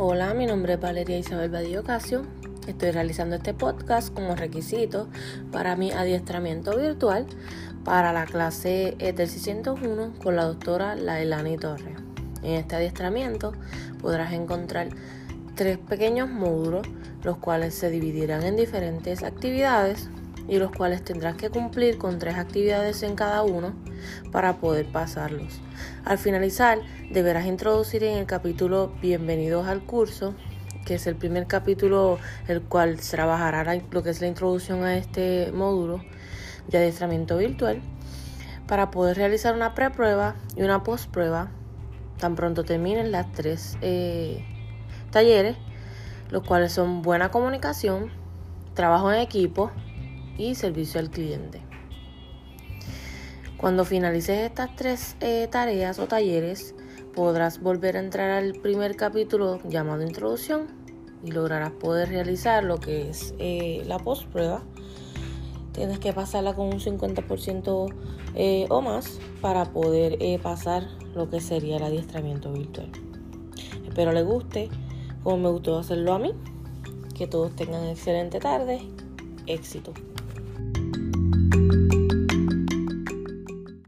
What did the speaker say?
Hola, mi nombre es Valeria Isabel Badillo Casio. Estoy realizando este podcast como requisito para mi adiestramiento virtual para la clase ETEL 601 con la doctora Lailani Torres. En este adiestramiento podrás encontrar tres pequeños módulos, los cuales se dividirán en diferentes actividades y los cuales tendrás que cumplir con tres actividades en cada uno para poder pasarlos. Al finalizar, deberás introducir en el capítulo Bienvenidos al curso, que es el primer capítulo el cual trabajará lo que es la introducción a este módulo de adiestramiento virtual, para poder realizar una preprueba y una postprueba tan pronto terminen las tres eh, talleres, los cuales son buena comunicación, trabajo en equipo, y servicio al cliente. Cuando finalices estas tres eh, tareas o talleres, podrás volver a entrar al primer capítulo llamado Introducción y lograrás poder realizar lo que es eh, la postprueba. Tienes que pasarla con un 50% eh, o más para poder pasar lo que sería el adiestramiento virtual. Espero les guste, como me gustó hacerlo a mí. Que todos tengan excelente tarde. Éxito.